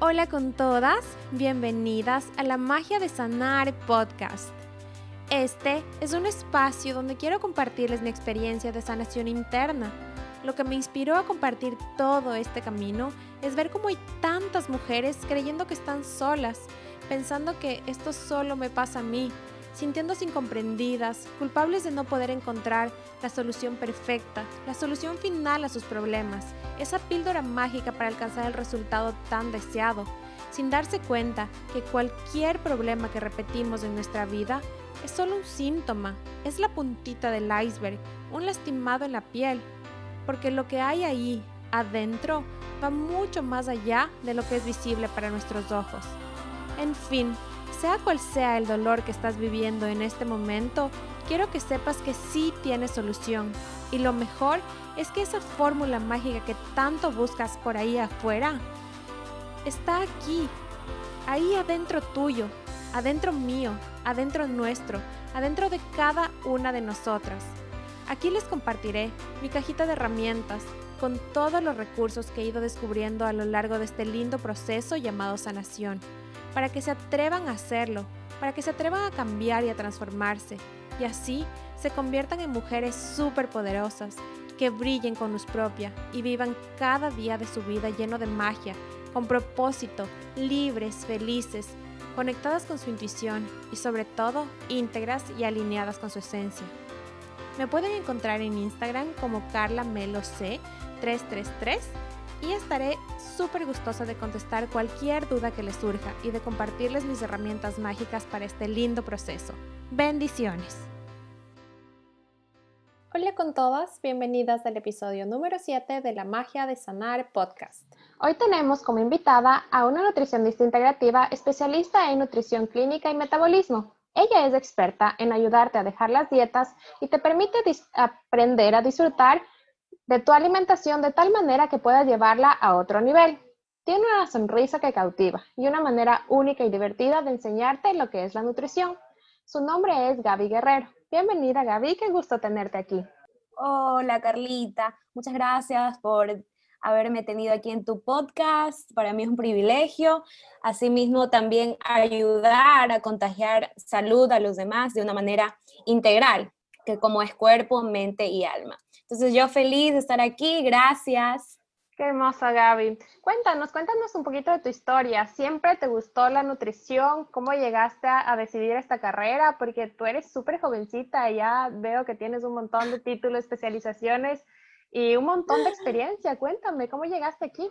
Hola con todas, bienvenidas a la Magia de Sanar podcast. Este es un espacio donde quiero compartirles mi experiencia de sanación interna. Lo que me inspiró a compartir todo este camino es ver cómo hay tantas mujeres creyendo que están solas, pensando que esto solo me pasa a mí, sintiéndose incomprendidas, culpables de no poder encontrar la solución perfecta, la solución final a sus problemas, esa píldora mágica para alcanzar el resultado tan deseado, sin darse cuenta que cualquier problema que repetimos en nuestra vida es solo un síntoma, es la puntita del iceberg, un lastimado en la piel, porque lo que hay ahí, adentro, va mucho más allá de lo que es visible para nuestros ojos. En fin, sea cual sea el dolor que estás viviendo en este momento, quiero que sepas que sí tienes solución. Y lo mejor es que esa fórmula mágica que tanto buscas por ahí afuera está aquí, ahí adentro tuyo, adentro mío, adentro nuestro, adentro de cada una de nosotras. Aquí les compartiré mi cajita de herramientas con todos los recursos que he ido descubriendo a lo largo de este lindo proceso llamado sanación para que se atrevan a hacerlo, para que se atrevan a cambiar y a transformarse, y así se conviertan en mujeres súper poderosas, que brillen con luz propia y vivan cada día de su vida lleno de magia, con propósito, libres, felices, conectadas con su intuición y sobre todo íntegras y alineadas con su esencia. Me pueden encontrar en Instagram como Carla Melo C 333 y estaré súper gustosa de contestar cualquier duda que les surja y de compartirles mis herramientas mágicas para este lindo proceso. Bendiciones. Hola con todas, bienvenidas al episodio número 7 de la Magia de Sanar podcast. Hoy tenemos como invitada a una nutricionista integrativa especialista en nutrición clínica y metabolismo. Ella es experta en ayudarte a dejar las dietas y te permite aprender a disfrutar de tu alimentación de tal manera que puedas llevarla a otro nivel. Tiene una sonrisa que cautiva y una manera única y divertida de enseñarte lo que es la nutrición. Su nombre es Gaby Guerrero. Bienvenida Gaby, qué gusto tenerte aquí. Hola Carlita, muchas gracias por haberme tenido aquí en tu podcast. Para mí es un privilegio. Asimismo, también ayudar a contagiar salud a los demás de una manera integral, que como es cuerpo, mente y alma. Entonces yo feliz de estar aquí, gracias. Qué hermosa Gaby. Cuéntanos, cuéntanos un poquito de tu historia. ¿Siempre te gustó la nutrición? ¿Cómo llegaste a, decidir esta carrera? Porque tú eres súper jovencita y ya veo que tienes un montón de títulos, especializaciones y un montón de experiencia. Cuéntame, ¿cómo llegaste aquí?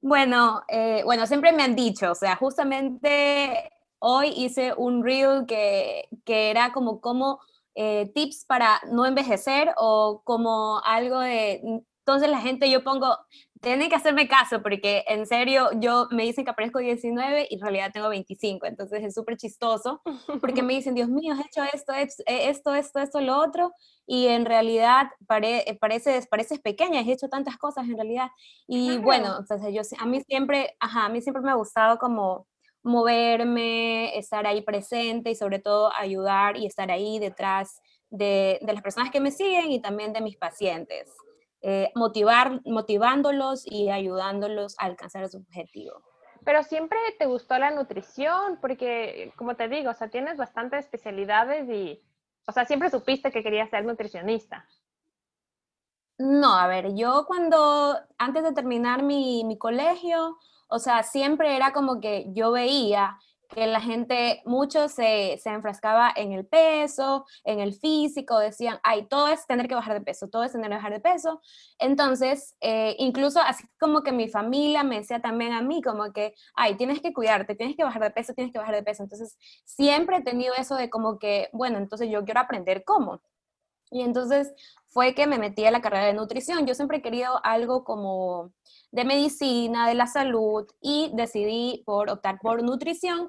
Bueno, eh, bueno, siempre me han dicho, o sea, justamente hoy hice un reel que, que era como cómo eh, tips para no envejecer o como algo de, entonces la gente yo pongo, tienen que hacerme caso porque en serio yo me dicen que aparezco 19 y en realidad tengo 25, entonces es súper chistoso porque me dicen, Dios mío, has hecho esto, esto, esto, esto, lo otro y en realidad pare, pareces, pareces pequeña, has hecho tantas cosas en realidad. Y bueno, entonces yo, a mí siempre, ajá, a mí siempre me ha gustado como moverme, estar ahí presente y sobre todo ayudar y estar ahí detrás de, las personas que me siguen y también de mis pacientes. Eh, motivar, motivándolos y ayudándolos a alcanzar su objetivo. Pero siempre te gustó la nutrición, porque como te digo, o sea, tienes bastantes especialidades y, o sea, siempre supiste que querías ser nutricionista. No, a ver, yo cuando, antes de terminar mi, mi colegio, o sea, siempre era como que yo veía que la gente, mucho se, se, enfrascaba en el peso, en el físico, decían, ay, todo es tener que bajar de peso, todo es tener que bajar de peso. Entonces, eh, incluso así como que mi familia me decía también a mí, como que, ay, tienes que cuidarte, tienes que bajar de peso, tienes que bajar de peso. Entonces, siempre he tenido eso de como que, bueno, entonces yo quiero aprender cómo. Y entonces fue que me metí a la carrera de nutrición. Yo siempre he querido algo como de medicina, de la salud, y decidí por optar por nutrición,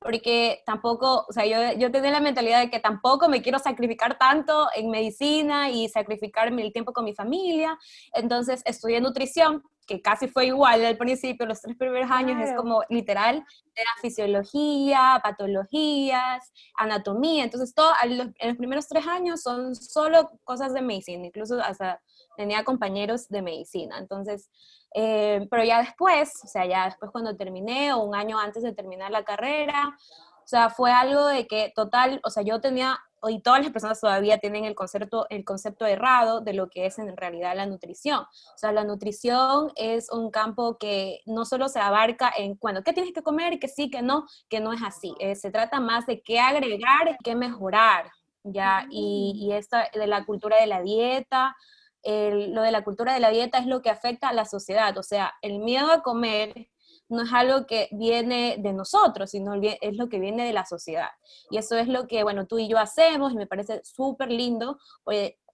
porque tampoco, o sea, yo, yo tenía la mentalidad de que tampoco me quiero sacrificar tanto en medicina y sacrificar el tiempo con mi familia. Entonces estudié nutrición, que casi fue igual al principio, los tres primeros años es como literal, era fisiología, patologías, anatomía. Entonces, todo, en los primeros tres años son solo cosas de medicina, incluso hasta tenía compañeros de medicina. Entonces, Eh, pero ya después, o sea, ya después cuando terminé o un año antes de terminar la carrera, o sea, fue algo de que total, o sea, yo tenía, y todas las personas todavía tienen el concepto, el concepto errado de lo que es en realidad la nutrición. O sea, la nutrición es un campo que no solo se abarca en, bueno, ¿qué tienes que comer? Que sí, que no, que no es así. Eh, se trata más de qué agregar, qué mejorar, ¿ya? Y, y esta de la cultura de la dieta, lo de la cultura de la dieta es lo que afecta a la sociedad, o sea, el miedo a comer no es algo que viene de nosotros, sino es lo que viene de la sociedad. Y eso es lo que, bueno, tú y yo hacemos y me parece súper lindo,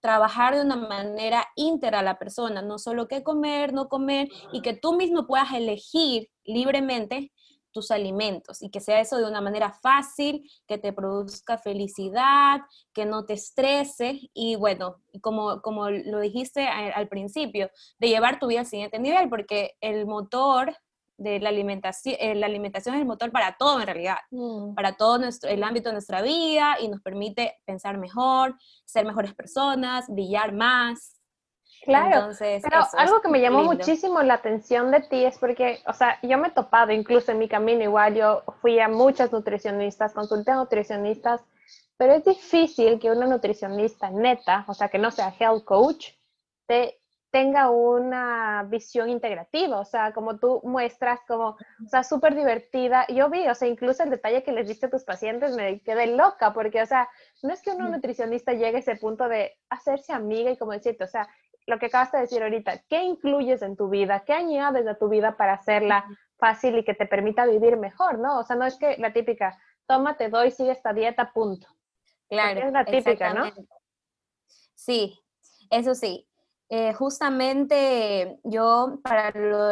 trabajar de una manera íntegra a la persona, no solo qué comer, no comer, y que tú mismo puedas elegir libremente tus alimentos y que sea eso de una manera fácil, que te produzca felicidad, que no te estrese y bueno, como, como lo dijiste al principio, de llevar tu vida al siguiente nivel, porque el motor de la alimentación, eh, la alimentación es el motor para todo en realidad, mm. para todo nuestro, el ámbito de nuestra vida y nos permite pensar mejor, ser mejores personas, brillar más. Claro, Entonces, pero algo que me llamó muchísimo la atención de ti es porque, o sea, yo me he topado incluso en mi camino, igual yo fui a muchas nutricionistas, consulté a nutricionistas, pero es difícil que una nutricionista neta, o sea, que no sea health coach, te tenga una visión integrativa, o sea, como tú muestras, como, o sea, súper divertida. Yo vi, o sea, incluso el detalle que les diste a tus pacientes me quedé loca, porque, o sea, no es que un nutricionista llegue a ese punto de hacerse amiga y como decirte, o sea, lo que acabas de decir ahorita, ¿qué incluyes en tu vida? ¿Qué añades a tu vida para hacerla fácil y que te permita vivir mejor, no? O sea, no es que la típica, tómate, doy, sigue esta dieta, punto. Claro. es la típica, ¿no? Sí, eso sí. Eh, justamente yo para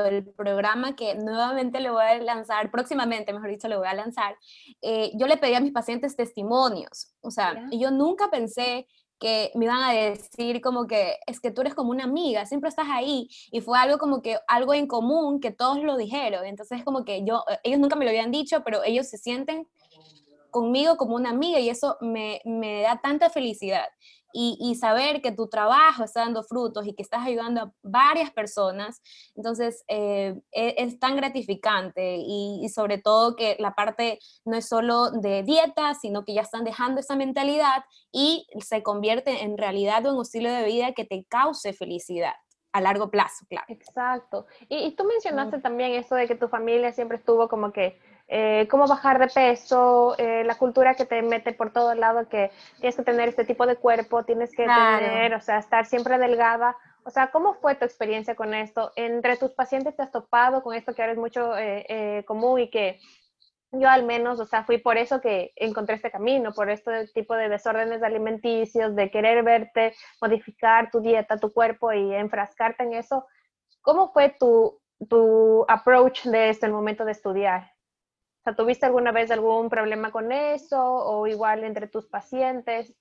el programa que nuevamente le voy a lanzar, próximamente, mejor dicho, le voy a lanzar, eh, yo le pedí a mis pacientes testimonios. O sea, yo nunca pensé que me iban a decir como que es que tú eres como una amiga, siempre estás ahí y fue algo como que algo en común que todos lo dijeron. Entonces como que yo, eh, ellos nunca me lo habían dicho, pero ellos se sienten conmigo como una amiga y eso me, me da tanta felicidad y, saber que tu trabajo está dando frutos y que estás ayudando a varias personas, entonces eh, e, es, tan gratificante y, sobre todo que la parte no es solo de dieta, sino que ya están dejando esa mentalidad y se convierte en realidad en un estilo de vida que te cause felicidad a largo plazo, claro. Exacto. Y, tú mencionaste también eso de que tu familia siempre estuvo como que eh, cómo bajar de peso, eh, la cultura que te mete por todo lado, que tienes que tener este tipo de cuerpo, tienes que tener, o sea, estar siempre delgada. O sea, ¿cómo fue tu experiencia con esto? ¿Entre tus pacientes te has topado con esto que ahora es mucho eh, común y que yo al menos, o sea, fui por eso que encontré este camino, por este tipo de desórdenes alimenticios, de querer verte, modificar tu dieta, tu cuerpo y enfrascarte en eso. ¿Cómo fue tu, tu approach de esto en el momento de estudiar? Sea, ¿tuviste alguna vez algún problema con eso o igual entre tus pacientes?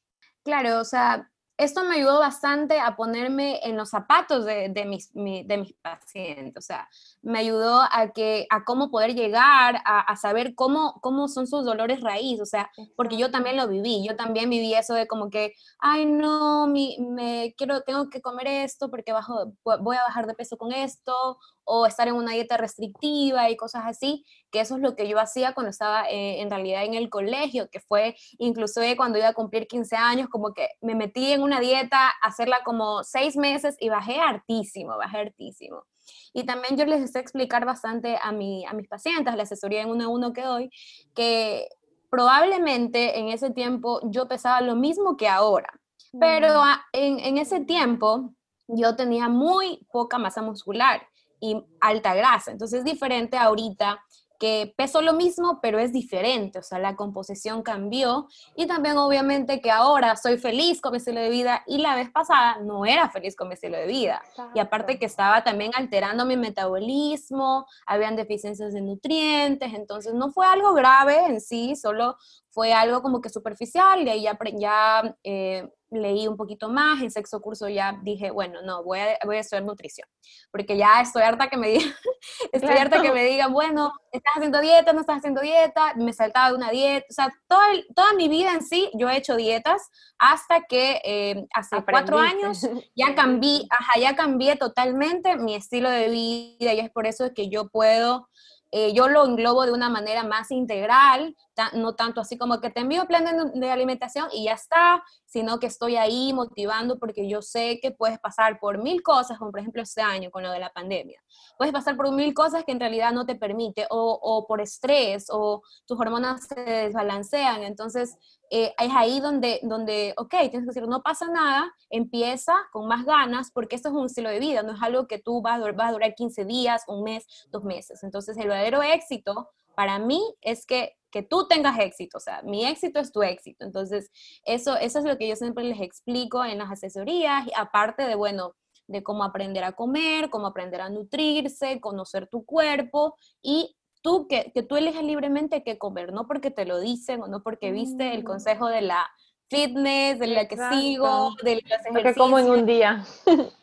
Claro, o sea, esto me ayudó bastante a ponerme en los zapatos de, de, mis, de mis pacientes, o sea, me ayudó a, que, a cómo poder llegar a, a, saber cómo, cómo son sus dolores raíz, o sea, porque yo también lo viví, yo también viví eso de como que, ay no, mi, me quiero, tengo que comer esto porque bajo, voy a bajar de peso con esto, o estar en una dieta restrictiva y cosas así, que eso es lo que yo hacía cuando estaba eh, en realidad en el colegio, que fue incluso cuando iba a cumplir 15 años, como que me metí en una dieta, hacerla como seis meses y bajé hartísimo, bajé hartísimo. Y también yo les sé explicar bastante a, mi, a mis pacientes, la asesoría en uno a uno que doy, que probablemente en ese tiempo yo pesaba lo mismo que ahora, pero en, en ese tiempo yo tenía muy poca masa muscular y alta grasa. Entonces es diferente ahorita que peso lo mismo, pero es diferente, o sea, la composición cambió y también obviamente que ahora soy feliz con mi estilo de vida y la vez pasada no era feliz con mi estilo de vida. Y aparte que estaba también alterando mi metabolismo, habían deficiencias de nutrientes, entonces no fue algo grave en sí, solo fue algo como que superficial y ahí ya, ya eh, leí un poquito más, en sexto curso ya dije, bueno, no, voy a, voy a estudiar nutrición, porque ya estoy harta que me digan, estoy harta que me digan, bueno, estás haciendo dieta, no estás haciendo dieta, me saltaba de una dieta, o sea, toda, toda mi vida en sí yo he hecho dietas hasta que eh, hace cuatro años ya cambié, ajá, ya cambié totalmente mi estilo de vida y es por eso que yo puedo eh, yo lo englobo de una manera más integral, no tanto así como que te envío plan de, alimentación y ya está, sino que estoy ahí motivando porque yo sé que puedes pasar por mil cosas, como por ejemplo este año con lo de la pandemia. Puedes pasar por mil cosas que en realidad no te permite, o, o por estrés, o tus hormonas se desbalancean. Entonces, eh, es ahí donde, donde, ok, tienes que decir, no pasa nada, empieza con más ganas, porque esto es un estilo de vida, no es algo que tú vas, vas a durar 15 días, un mes, dos meses. Entonces, el verdadero éxito para mí es que, que tú tengas éxito, o sea, mi éxito es tu éxito. Entonces, eso, eso es lo que yo siempre les explico en las asesorías, aparte de, bueno, de cómo aprender a comer, cómo aprender a nutrirse, conocer tu cuerpo y tú, que, que tú eliges libremente qué comer, no porque te lo dicen o no porque viste el mm. consejo de la fitness, de la que sigo, de los ejercicios. que como en un día.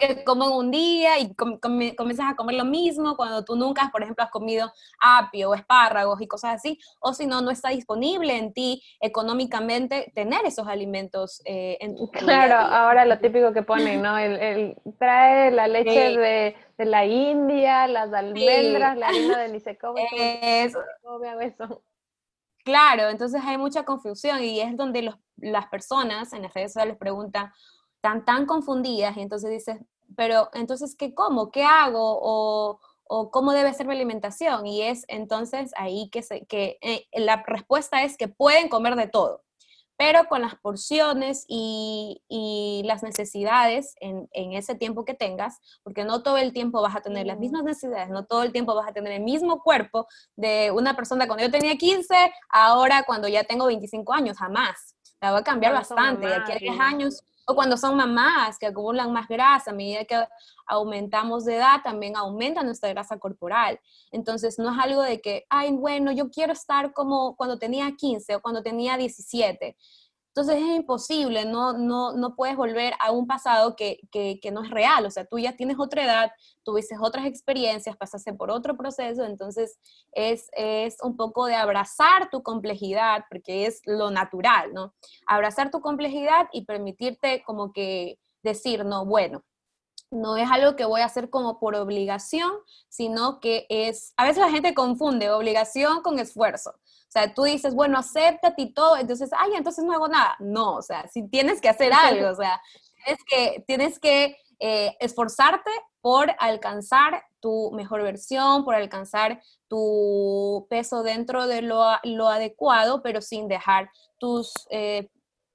que como en un día y comienzas a comer lo mismo cuando tú nunca, por ejemplo, has comido apio o espárragos y cosas así, o si no, no está disponible en ti económicamente tener esos alimentos eh, en tu Claro, ahora lo típico que ponen, ¿no? El, trae la leche de, de, la India, las almendras, la harina de ni se come, eso. eso. Claro, entonces hay mucha confusión y es donde los, las personas en las redes sociales preguntan, están tan confundidas y entonces dices, pero entonces, ¿qué como? ¿Qué hago? O, o cómo debe ser mi alimentación. Y es entonces ahí que, se, que eh, la respuesta es que pueden comer de todo, pero con las porciones y, y las necesidades en, en, ese tiempo que tengas, porque no todo el tiempo vas a tener las mismas necesidades, no todo el tiempo vas a tener el mismo cuerpo de una persona cuando yo tenía 15, ahora cuando ya tengo 25 años, jamás. La va a cambiar bastante. y aquí a 10 años o cuando son mamás que acumulan más grasa, a medida que aumentamos de edad, también aumenta nuestra grasa corporal. Entonces, no es algo de que, ay, bueno, yo quiero estar como cuando tenía 15 o cuando tenía 17. Entonces es imposible, no, no, no puedes volver a un pasado que, que, no es real, o sea, tú ya tienes otra edad, tuviste otras experiencias, pasaste por otro proceso, entonces es, es un poco de abrazar tu complejidad, porque es lo natural, ¿no? Abrazar tu complejidad y permitirte como que decir, no, bueno, no es algo que voy a hacer como por obligación, sino que es, a veces la gente confunde obligación con esfuerzo. O sea, tú dices, bueno, acéptate y todo, entonces, ay, entonces no hago nada. No, o sea, si tienes que hacer algo, o sea, tienes que, tienes que eh, esforzarte por alcanzar tu mejor versión, por alcanzar tu peso dentro de lo, adecuado, pero sin dejar tus, eh,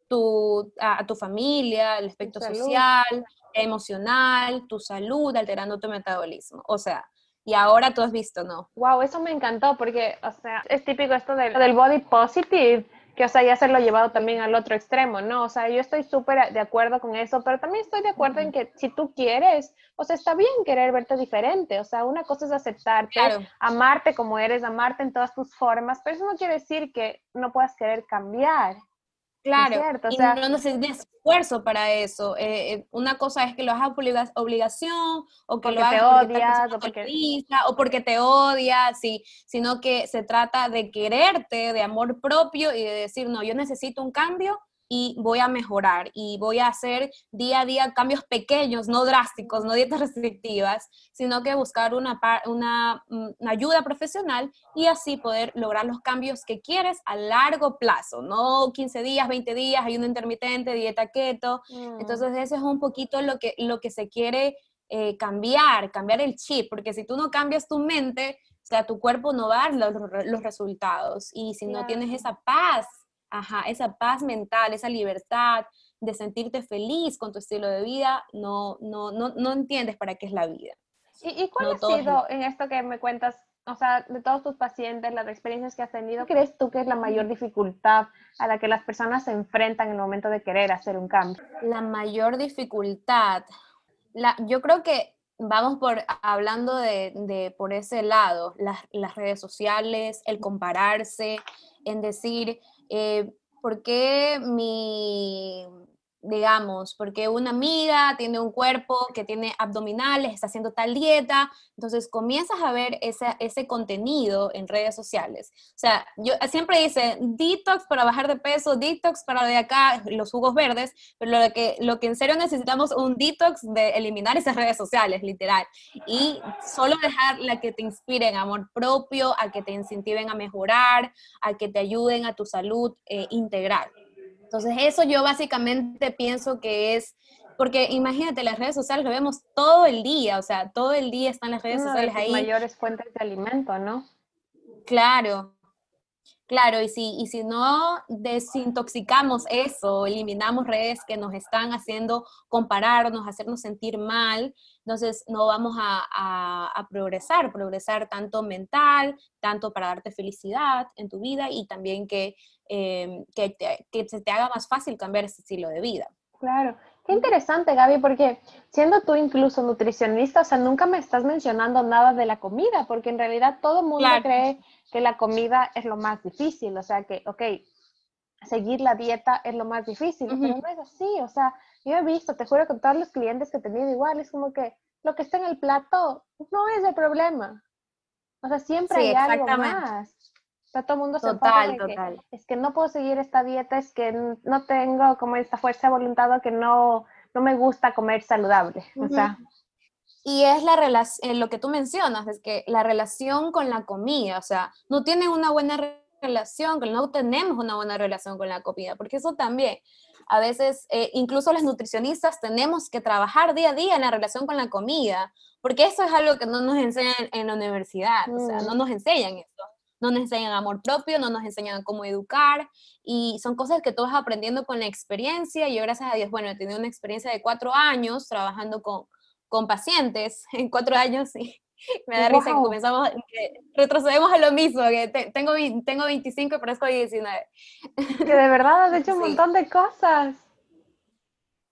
tu, a, tu familia, el aspecto social, emocional, tu salud, alterando tu metabolismo. O sea, y ahora tú has visto, ¿no? Wow, eso me encantó porque, o sea, es típico esto del, del body positive, que, o sea, ya se lo ha llevado también al otro extremo, ¿no? O sea, yo estoy súper de acuerdo con eso, pero también estoy de acuerdo en que si tú quieres, o sea, está bien querer verte diferente, o sea, una cosa es aceptarte, amarte como eres, amarte en todas tus formas, pero eso no quiere decir que no puedas querer cambiar. Claro, o sea, y no necesitas esfuerzo para eso. Eh, eh, una cosa es que lo hagas por obligación, o que lo hagas te odias, o porque... o porque te odias, sí, sino que se trata de quererte, de amor propio y de decir, no, yo necesito un cambio y voy a mejorar y voy a hacer día a día cambios pequeños, no drásticos, no dietas restrictivas, sino que buscar una, una, mm, una, ayuda profesional y así poder lograr los cambios que quieres a largo plazo, no 15 días, 20 días, ayuno intermitente, dieta keto. Mm. Entonces eso es un poquito lo que, lo que se quiere eh, cambiar, cambiar el chip, porque si tú no cambias tu mente, o sea, tu cuerpo no va a dar los, los resultados y si no tienes esa paz ajá, esa paz mental, esa libertad de sentirte feliz con tu estilo de vida, no, no, no, no entiendes para qué es la vida. ¿Y, cuál ha sido en esto que me cuentas, o sea, de todos tus pacientes, las experiencias que has tenido, ¿qué crees tú que es la mayor dificultad a la que las personas se enfrentan en el momento de querer hacer un cambio? La mayor dificultad, la, yo creo que vamos por hablando de, de por ese lado, las, las redes sociales, el compararse, en decir, eh, ¿por qué mi, digamos, porque una amiga tiene un cuerpo que tiene abdominales, está haciendo tal dieta, entonces comienzas a ver ese, ese contenido en redes sociales. O sea, yo siempre dice detox para bajar de peso, detox para de acá, los jugos verdes, pero lo que, lo que en serio necesitamos un detox de eliminar esas redes sociales, literal, y solo dejar la que te inspiren amor propio, a que te incentiven a mejorar, a que te ayuden a tu salud eh, integral. Entonces, eso yo básicamente pienso que es, porque imagínate, las redes sociales lo vemos todo el día, o sea, todo el día están las redes sociales ahí. mayores fuentes de alimento, ¿no? Claro, Claro, y si, y si no desintoxicamos eso, eliminamos redes que nos están haciendo compararnos, hacernos sentir mal, entonces no vamos a, a, progresar, progresar tanto mental, tanto para darte felicidad en tu vida y también que, eh, que, que se te haga más fácil cambiar ese estilo de vida. Claro, Qué interesante, Gaby, porque siendo tú incluso nutricionista, o sea, nunca me estás mencionando nada de la comida, porque en realidad todo el mundo cree que la comida es lo más difícil, o sea, que, ok, seguir la dieta es lo más difícil, pero no es así, o sea, yo he visto, te juro que todos los clientes que he tenido igual, es como que lo que está en el plato no es el problema. O sea, siempre hay algo más todo el mundo se total, total. es que no puedo seguir esta dieta, es que no tengo como esta fuerza de voluntad que no, no me gusta comer saludable. O sea. Y es la relación, eh, lo que tú mencionas, es que la relación con la comida, o sea, no tienen una buena relación, no tenemos una buena relación con la comida, porque eso también, a veces, eh, incluso los nutricionistas tenemos que trabajar día a día en la relación con la comida, porque eso es algo que no nos enseñan en la universidad, o sea, no mm. nos enseñan eso no nos enseñan amor propio, no nos enseñan cómo educar y son cosas que tú vas aprendiendo con la experiencia. Yo gracias a Dios, bueno, he tenido una experiencia de cuatro años trabajando con, con pacientes en cuatro años y me da risa que comenzamos, retrocedemos a lo mismo, que tengo, tengo 25 y parezco 19. Que de verdad has hecho un montón de cosas.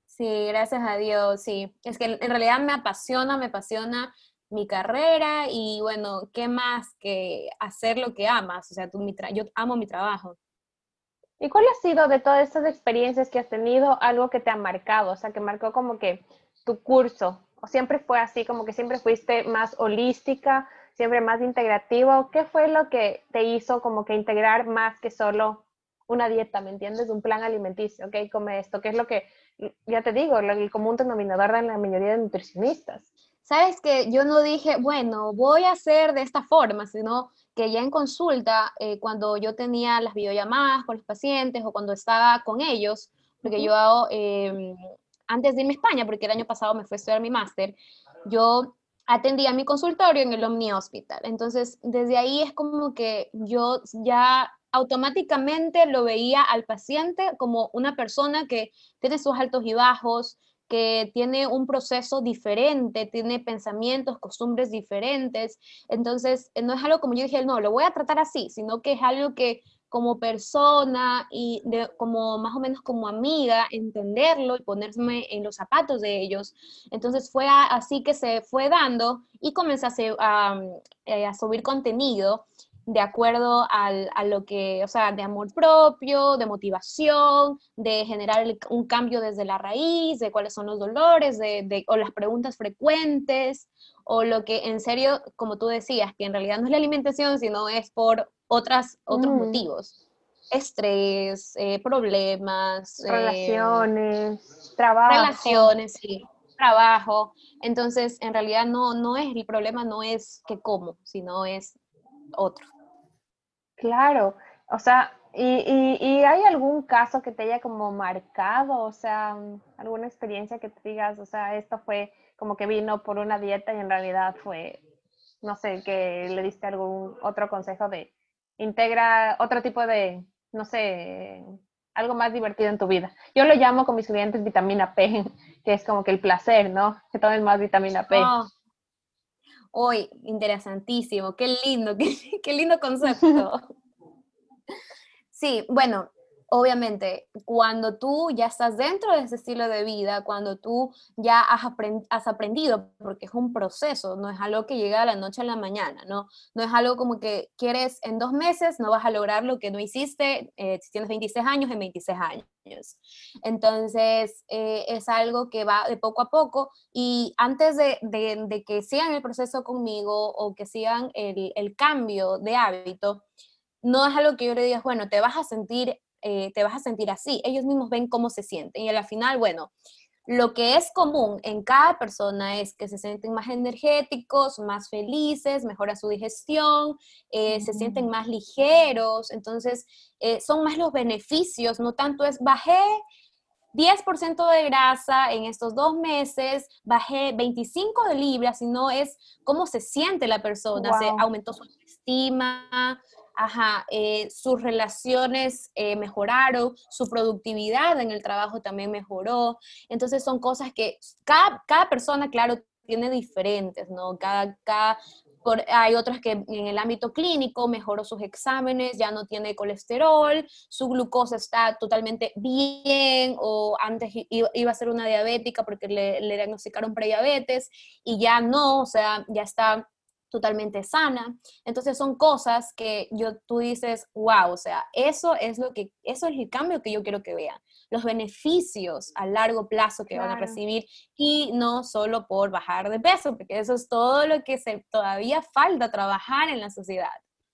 Sí, gracias a Dios, sí. Es que en realidad me apasiona, me apasiona mi carrera y bueno, ¿qué más que hacer lo que amas? O sea, tú, mi yo amo mi trabajo. ¿Y cuál ha sido de todas estas experiencias que has tenido algo que te ha marcado? O sea, que marcó como que tu curso, o siempre fue así, como que siempre fuiste más holística, siempre más integrativo. ¿Qué fue lo que te hizo como que integrar más que solo una dieta, ¿me entiendes? Un plan alimenticio, ¿ok? Come esto, ¿qué es lo que, ya te digo, el común denominador de la mayoría de nutricionistas sabes que yo no dije, bueno, voy a hacer de esta forma, sino que ya en consulta, eh, cuando yo tenía las videollamadas con los pacientes o cuando estaba con ellos, porque yo hago, em, antes de irme a España, porque el año pasado me fui a estudiar mi máster, yo atendía mi consultorio en el Omni Hospital. Entonces, desde ahí es como que yo ya automáticamente lo veía al paciente como una persona que tiene sus altos y bajos, que tiene un proceso diferente, tiene pensamientos, costumbres diferentes. Entonces, no es algo como yo dije, no, lo voy a tratar así, sino que es algo que como persona y como más o menos como amiga, entenderlo y ponerme en los zapatos de ellos. Entonces fue así que se fue dando y comencé a, eh, a subir contenido de acuerdo al, a lo que, o sea, de amor propio, de motivación, de generar un cambio desde la raíz, de cuáles son los dolores, de, de, o las preguntas frecuentes, o lo que en serio, como tú decías, que en realidad no es la alimentación, sino es por otras, otros mm. motivos. Estrés, eh, problemas. Eh, relaciones, trabajo. Relaciones, sí trabajo. Entonces, en realidad no, no es, el problema no es que como, sino es otro. Claro, o sea, ¿y, y, hay algún caso que te haya como marcado? O sea, alguna experiencia que te digas, o sea, esto fue como que vino por una dieta y en realidad fue, no sé, que le diste algún otro consejo de integra otro tipo de, no sé, algo más divertido en tu vida. Yo lo llamo con mis clientes vitamina P, que es como que el placer, ¿no? Que tomen más vitamina P. Oh, Hoy, interesantísimo, qué lindo, qué, lindo concepto. Sí, bueno, obviamente, cuando tú ya estás dentro de ese estilo de vida, cuando tú ya has, aprendido, porque es un proceso, no es algo que llega a la noche a la mañana, ¿no? No es algo como que quieres en dos meses, no vas a lograr lo que no hiciste eh, si tienes 26 años en 26 años. Entonces, eh, es algo que va de poco a poco y antes de, que sigan el proceso conmigo o que sigan el, el, cambio de hábito, no es algo que yo le diga, bueno, te vas a sentir, eh, te vas a sentir así. Ellos mismos ven cómo se sienten y al final, bueno, lo que es común en cada persona es que se sienten más energéticos, más felices, mejora su digestión, eh, se sienten más ligeros, entonces eh, son más los beneficios, no tanto es bajé 10% de grasa en estos dos meses, bajé 25 de libras, sino es cómo se siente la persona, se aumentó su autoestima, ajá, eh, sus relaciones eh, mejoraron, su productividad en el trabajo también mejoró. Entonces son cosas que cada, cada persona, claro, tiene diferentes, ¿no? Cada, cada por, hay otras que en el ámbito clínico mejoró sus exámenes, ya no tiene colesterol, su glucosa está totalmente bien o antes iba, a ser una diabética porque le, le diagnosticaron prediabetes y ya no, o sea, ya está totalmente sana. Entonces son cosas que yo, tú dices, wow, o sea, eso es lo que, eso es el cambio que yo quiero que vean, los beneficios a largo plazo que van a recibir y no solo por bajar de peso, porque eso es todo lo que se, todavía falta trabajar en la sociedad.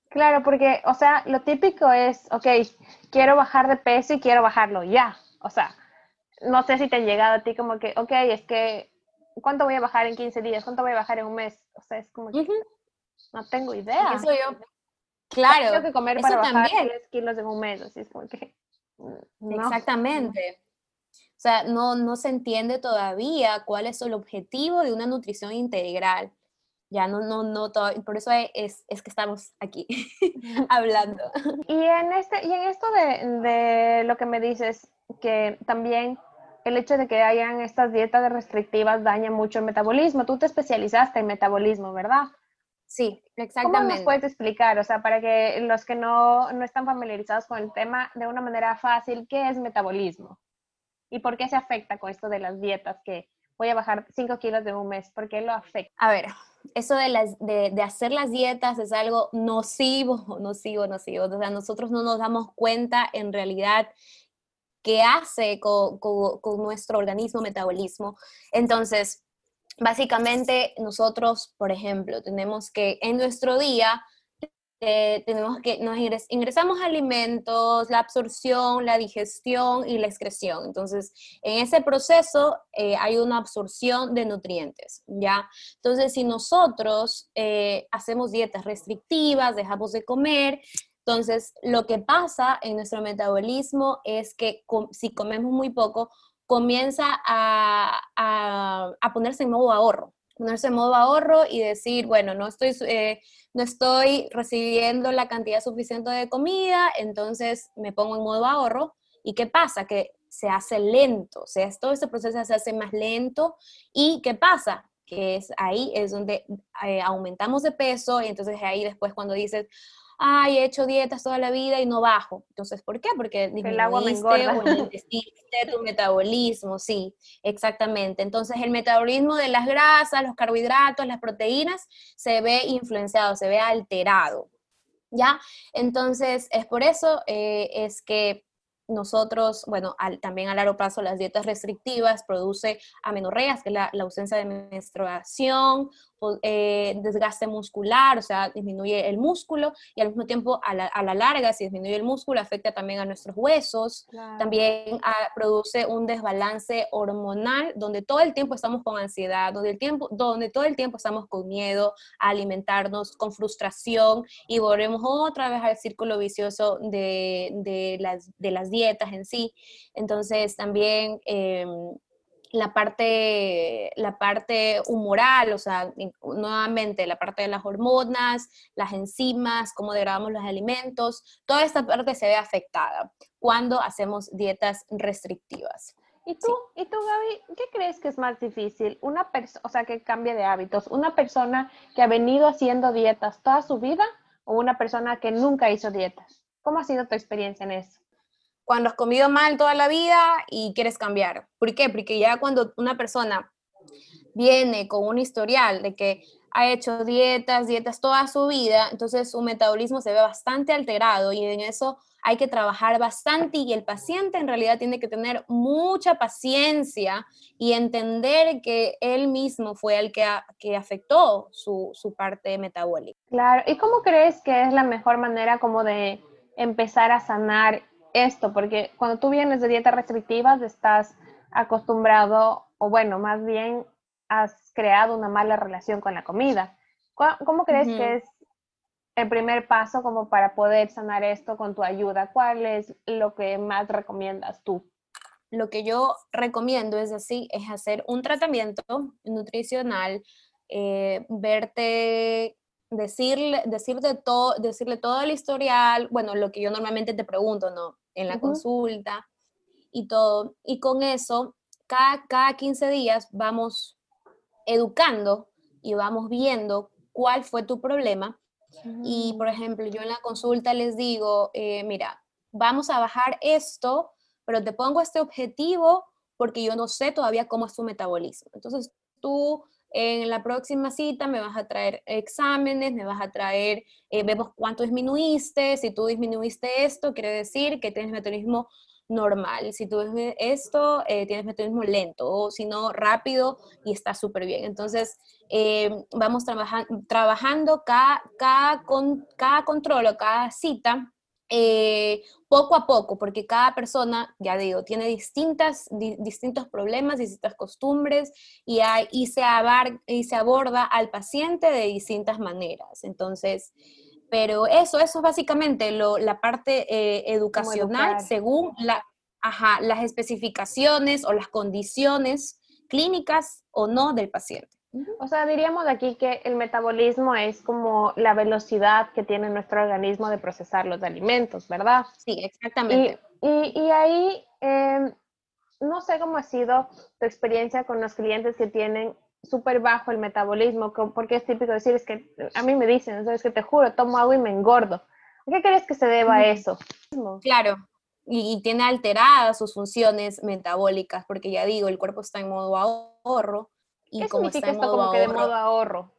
Claro, porque, o sea, lo típico es, ok, quiero bajar de peso y quiero bajarlo ya. O sea, no sé si te ha llegado a ti como que, ok, es que ¿cuánto voy a bajar en 15 días? ¿Cuánto voy a bajar en un mes? O sea, es como que no tengo idea. Eso yo, claro. Tengo que comer para bajar 10 kilos en un mes, así es como que... Mm, Exactamente. O sea, no, no se entiende todavía cuál es el objetivo de una nutrición integral. Ya no, no, no, todo, por eso es, es que estamos aquí hablando. Y en, este, y en esto de, de lo que me dices, que también el hecho de que hayan estas dietas restrictivas daña mucho el metabolismo. Tú te especializaste en metabolismo, ¿verdad? Sí, exactamente. ¿Cómo nos puedes explicar, o sea, para que los que no, no están familiarizados con el tema, de una manera fácil, qué es metabolismo? ¿Y por qué se afecta con esto de las dietas que voy a bajar 5 kilos de un mes? ¿Por qué lo afecta? A ver, eso de, las, de, de, hacer las dietas es algo nocivo, nocivo, nocivo. O sea, nosotros no nos damos cuenta en realidad qué hace con, nuestro organismo, metabolismo. Entonces, básicamente nosotros, por ejemplo, tenemos que en nuestro día eh, tenemos que nos ingresamos alimentos, la absorción, la digestión y la excreción. Entonces, en ese proceso eh, hay una absorción de nutrientes, ¿ya? Entonces, si nosotros eh, hacemos dietas restrictivas, dejamos de comer, entonces, lo que pasa en nuestro metabolismo es que si comemos muy poco, comienza a, ponerse en modo ahorro, ponerse en modo ahorro y decir, bueno, no estoy, eh, no estoy recibiendo la cantidad suficiente de comida, entonces me pongo en modo ahorro. ¿Y qué pasa? Que se hace lento, o sea, todo este proceso se hace más lento. ¿Y qué pasa? Que es ahí es donde eh, aumentamos de peso y entonces ahí después cuando dices, ay, he hecho dietas toda la vida y no bajo. Entonces, ¿por qué? Porque el agua me engorda. tu metabolismo, sí, exactamente. Entonces, el metabolismo de las grasas, los carbohidratos, las proteínas, se ve influenciado, se ve alterado. ¿Ya? Entonces, es por eso eh, es que nosotros, bueno, también a largo plazo las dietas restrictivas produce amenorreas, que es la, la ausencia de menstruación, eh, desgaste muscular, o sea, disminuye el músculo y al mismo tiempo a la, larga, si disminuye el músculo, afecta también a nuestros huesos, también ah, produce un desbalance hormonal donde todo el tiempo estamos con ansiedad, donde, el tiempo, donde todo el tiempo estamos con miedo a alimentarnos, con frustración y volvemos otra vez al círculo vicioso de, las, de las dietas en sí. Entonces también... Em, la parte, la parte humoral, o sea, nuevamente la parte de las hormonas, las enzimas, cómo degradamos los alimentos, toda esta parte se ve afectada cuando hacemos dietas restrictivas. ¿Y tú, ¿Y tú, Gaby, qué crees que es más difícil? Una persona, o sea, que cambie de hábitos, una persona que ha venido haciendo dietas toda su vida o una persona que nunca hizo dietas? ¿Cómo ha sido tu experiencia en eso? Cuando has comido mal toda la vida y quieres cambiar. ¿Por qué? Porque ya cuando una persona viene con un historial de que ha hecho dietas, dietas toda su vida, entonces su metabolismo se ve bastante alterado y en eso hay que trabajar bastante y el paciente en realidad tiene que tener mucha paciencia y entender que él mismo fue el que, que afectó su, su parte metabólica. Claro, ¿y cómo crees que es la mejor manera como de empezar a sanar esto? Porque cuando tú vienes de dietas restrictivas estás acostumbrado, o bueno, más bien has creado una mala relación con la comida. ¿Cómo crees que es el primer paso como para poder sanar esto con tu ayuda? ¿Cuál es lo que más recomiendas tú? Lo que yo recomiendo es así, es hacer un tratamiento nutricional, eh, verte, decirle, decirle, todo, decirle todo el historial, bueno, lo que yo normalmente te pregunto, ¿no? En la consulta y todo. Y con eso, cada, cada 15 días vamos educando y vamos viendo cuál fue tu problema. Y, por ejemplo, yo en la consulta les digo, eh, mira, vamos a bajar esto, pero te pongo este objetivo porque yo no sé todavía cómo es tu metabolismo. Entonces, tú en la próxima cita me vas a traer exámenes, me vas a traer, eh, vemos cuánto disminuiste, si tú disminuiste esto, quiere decir que tienes metabolismo normal. Si tú ves esto, eh, tienes metabolismo lento, o si no, rápido y está súper bien. Entonces, eh, vamos trabajando cada, con, cada control o cada cita eh, poco a poco, porque cada persona, ya digo, tiene distintas, distintos problemas, distintas costumbres y, hay, y, se y se aborda al paciente de distintas maneras. Entonces, pero eso, eso es básicamente lo, la parte eh, educacional según la, las especificaciones o las condiciones clínicas o no del paciente. O sea, diríamos aquí que el metabolismo es como la velocidad que tiene nuestro organismo de procesar los alimentos, ¿verdad? Sí, exactamente. Y, y, ahí, em, no sé cómo ha sido tu experiencia con los clientes que tienen súper bajo el metabolismo, porque es típico decir, es que a mí me dicen, es que te juro, tomo agua y me engordo. ¿A qué crees que se deba a eso? Claro, y, tiene alteradas sus funciones metabólicas, porque ya digo, el cuerpo está en modo ahorro. Y ¿Qué como está en modo como que de modo ahorro?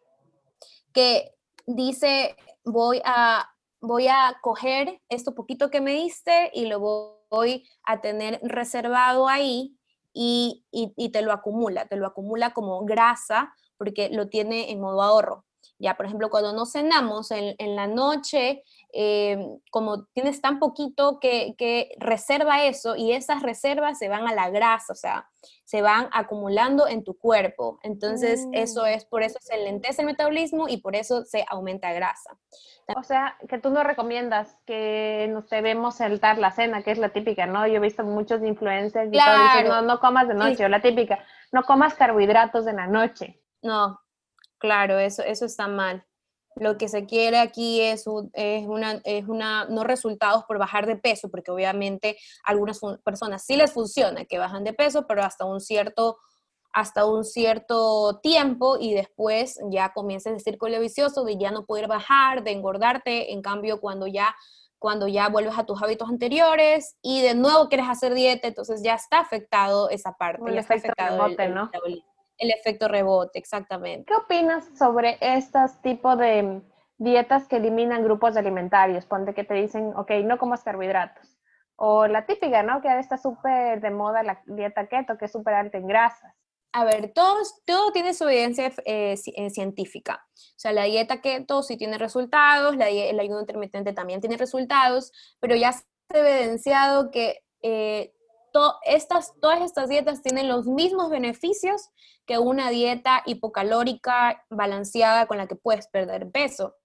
Que dice, voy a, voy a coger esto poquito que me diste y lo voy a tener reservado ahí y, te lo acumula, te lo acumula como grasa porque lo tiene en modo ahorro. Ya, por ejemplo, cuando nos cenamos en, la noche, eh, como tienes tan poquito que, reserva eso y esas reservas se van a la grasa, o sea, se van acumulando en tu cuerpo. Entonces, eso mm. es, por eso se lentece el metabolismo y por eso se aumenta grasa. O sea, que tú no recomiendas que nos debemos saltar la cena, que es la típica, ¿no? Yo he visto muchos influencers y todo dicen, no, no comas de noche, o la típica, no comas carbohidratos de la noche. No, claro, eso, eso está mal. Lo que se quiere aquí es, es, una, es una, no resultados por bajar de peso, porque obviamente a algunas personas sí les funciona que bajan de peso, pero hasta un cierto hasta un cierto tiempo y después ya comienza el círculo vicioso de ya no poder bajar, de engordarte, en cambio cuando ya cuando ya vuelves a tus hábitos anteriores y de nuevo quieres hacer dieta, entonces ya está afectado esa parte, el está afectado el, ¿no? el, efecto rebote, exactamente. ¿Qué opinas sobre estos tipos de dietas que eliminan grupos alimentarios? Ponte que te dicen, ok, no comas carbohidratos. O la típica, ¿no? Que ahora está súper de moda la dieta keto, que es súper alta en grasas a ver, todo, todo tiene su evidencia eh, eh, científica. O sea, la dieta keto sí tiene resultados, la, el ayuno intermitente también tiene resultados, pero ya se ha evidenciado que eh, estas, todas estas dietas tienen los mismos beneficios que una dieta hipocalórica balanceada con la que puedes perder peso.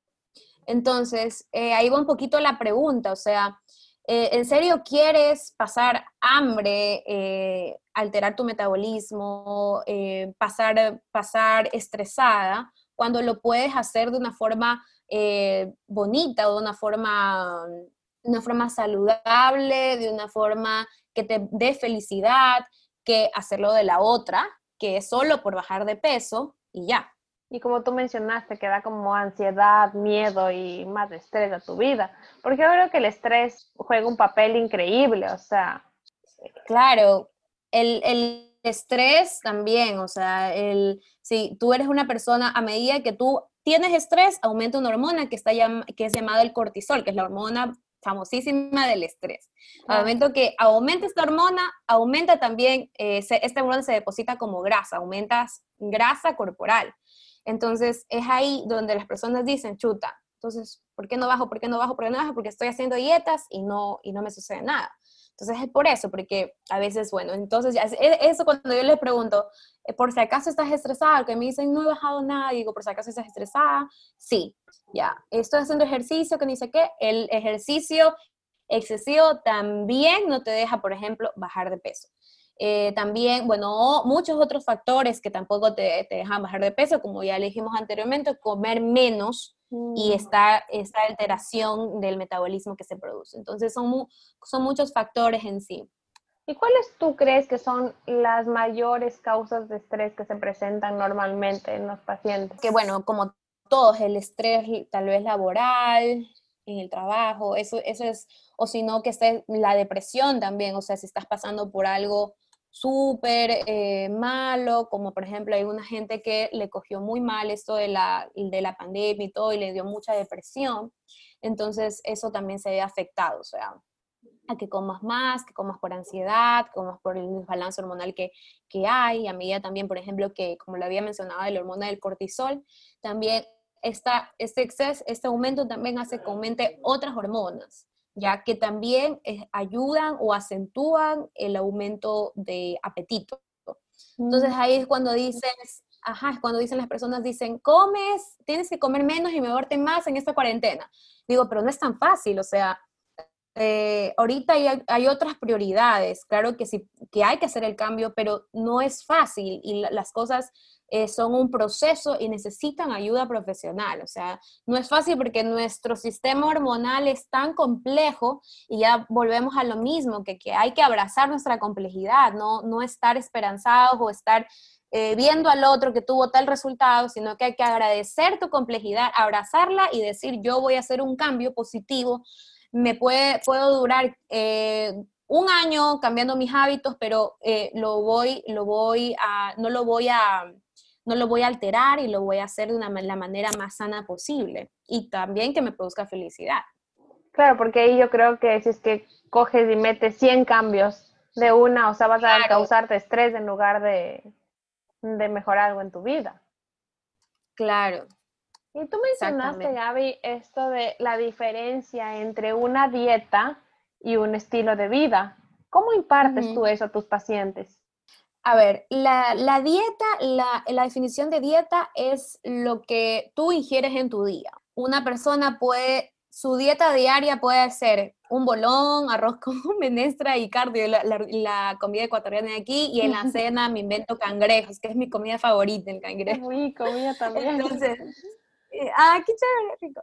Entonces, ahí va un poquito la pregunta, o sea, eh, ¿en serio quieres pasar hambre, eh, alterar tu metabolismo, eh, pasar, pasar estresada, cuando lo puedes hacer de una forma bonita o de una forma, una forma saludable, de una forma que te dé felicidad, que hacerlo de la otra, que es solo por bajar de peso y ya? Y como tú mencionaste, que da como ansiedad, miedo y más estrés a tu vida. Porque yo creo que el estrés juega un papel increíble, o sea. Claro, el, estrés también, o sea, el, si tú eres una persona, a medida que tú tienes estrés, aumenta una hormona que, está que es llamada el cortisol, que es la hormona famosísima del estrés. Al momento que aumenta esta hormona, aumenta también, eh, esta hormona se deposita como grasa, aumenta grasa corporal. Entonces es ahí donde las personas dicen, chuta, entonces, ¿por qué no bajo? ¿Por qué no bajo? ¿Por qué no bajo? Porque estoy haciendo dietas y no, y no me sucede nada. Entonces es por eso, porque a veces, bueno, entonces ya, eso cuando yo les pregunto, eh, por si acaso estás estresada, que me dicen, no he bajado nada, digo, por si acaso estás estresada, sí, ya, estoy haciendo ejercicio, que ni sé qué, el ejercicio excesivo también no te deja, por ejemplo, bajar de peso. Eh, también, bueno, muchos otros factores que tampoco te, te, dejan bajar de peso, como ya le dijimos anteriormente, comer menos y mm. esta, esta alteración del metabolismo que se produce. Entonces, son, son muchos factores en sí. ¿Y cuáles tú crees que son las mayores causas de estrés que se presentan normalmente en los pacientes? Que bueno, como todos, el estrés tal vez laboral, en el trabajo, eso, eso es, o si no, que esté la depresión también, o sea, si estás pasando por algo súper eh, malo, como por ejemplo hay una gente que le cogió muy mal esto de la, de la pandemia y todo y le dio mucha depresión, entonces eso también se ve afectado, o sea, a que comas más, que comas por ansiedad, que comas por el desbalance hormonal que, que hay, a medida también, por ejemplo, que como lo había mencionado, la hormona del cortisol, también esta, este exceso, este aumento también hace que aumente otras hormonas ya que también eh, ayudan o acentúan el aumento de apetito. Entonces mm. ahí es cuando dices, ajá, es cuando dicen las personas, dicen, comes, tienes que comer menos y moverte más en esta cuarentena. Digo, pero no es tan fácil, o sea, eh, ahorita hay, hay, otras prioridades, claro que sí, que hay que hacer el cambio, pero no es fácil y las cosas eh, son un proceso y necesitan ayuda profesional. O sea, no es fácil porque nuestro sistema hormonal es tan complejo y ya volvemos a lo mismo, que, que hay que abrazar nuestra complejidad, no, no estar esperanzados o estar eh, viendo al otro que tuvo tal resultado, sino que hay que agradecer tu complejidad, abrazarla y decir, yo voy a hacer un cambio positivo. Me puede, puedo durar eh, un año cambiando mis hábitos, pero lo voy, lo voy a, no lo voy a, no lo voy a alterar y lo voy a hacer de una, la manera más sana posible y también que me produzca felicidad. Claro, porque ahí yo creo que si es que coges y metes 100 cambios de una, o sea, vas a causarte estrés en lugar de, de mejorar algo en tu vida. Claro. Y tú mencionaste, Gaby, esto de la diferencia entre una dieta y un estilo de vida. ¿Cómo impartes tú eso a tus pacientes? A ver, la, dieta, la, definición de dieta es lo que tú ingieres en tu día. Una persona puede, su dieta diaria puede ser un bolón, arroz con menestra y cardio, la, comida ecuatoriana de aquí, y en la cena me invento cangrejos, que es mi comida favorita, el cangrejo. Mi comida también. Entonces, eh, ah, qué chévere, rico.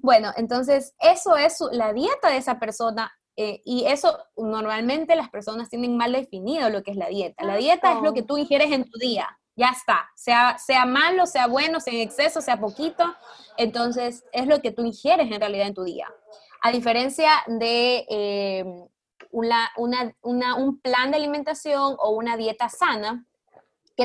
Bueno, entonces eso es la dieta de esa persona eh, y eso normalmente las personas tienen mal definido lo que es la dieta. La dieta es lo que tú ingieres en tu día, ya está, sea, sea malo, sea bueno, sea en exceso, sea poquito, entonces es lo que tú ingieres en realidad en tu día. A diferencia de eh, una, un plan de alimentación o una dieta sana,